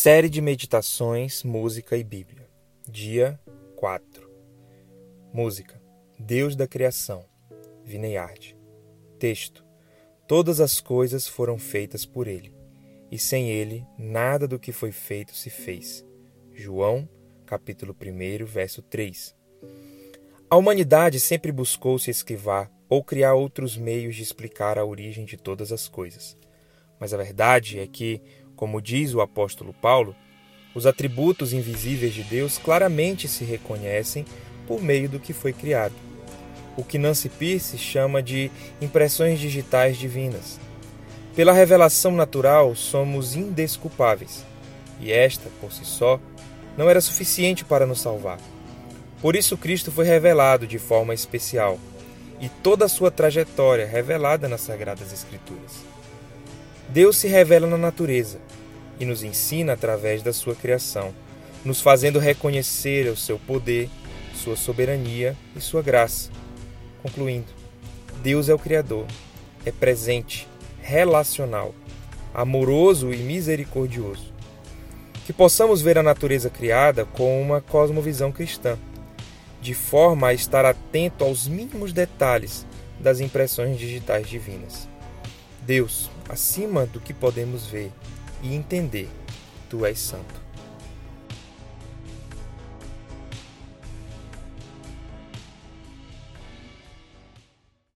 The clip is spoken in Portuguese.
Série de Meditações, Música e Bíblia. Dia 4. Música. Deus da Criação. Vineyard. Texto. Todas as coisas foram feitas por Ele, e sem Ele nada do que foi feito se fez. João, capítulo 1, verso 3. A humanidade sempre buscou se esquivar ou criar outros meios de explicar a origem de todas as coisas. Mas a verdade é que como diz o apóstolo Paulo, os atributos invisíveis de Deus claramente se reconhecem por meio do que foi criado. O que Nancy Pierce chama de impressões digitais divinas. Pela revelação natural, somos indesculpáveis, e esta, por si só, não era suficiente para nos salvar. Por isso, Cristo foi revelado de forma especial, e toda a sua trajetória revelada nas Sagradas Escrituras. Deus se revela na natureza e nos ensina através da sua criação, nos fazendo reconhecer o seu poder, sua soberania e sua graça. Concluindo, Deus é o Criador, é presente, relacional, amoroso e misericordioso. Que possamos ver a natureza criada com uma cosmovisão cristã, de forma a estar atento aos mínimos detalhes das impressões digitais divinas. Deus, acima do que podemos ver e entender, tu és santo.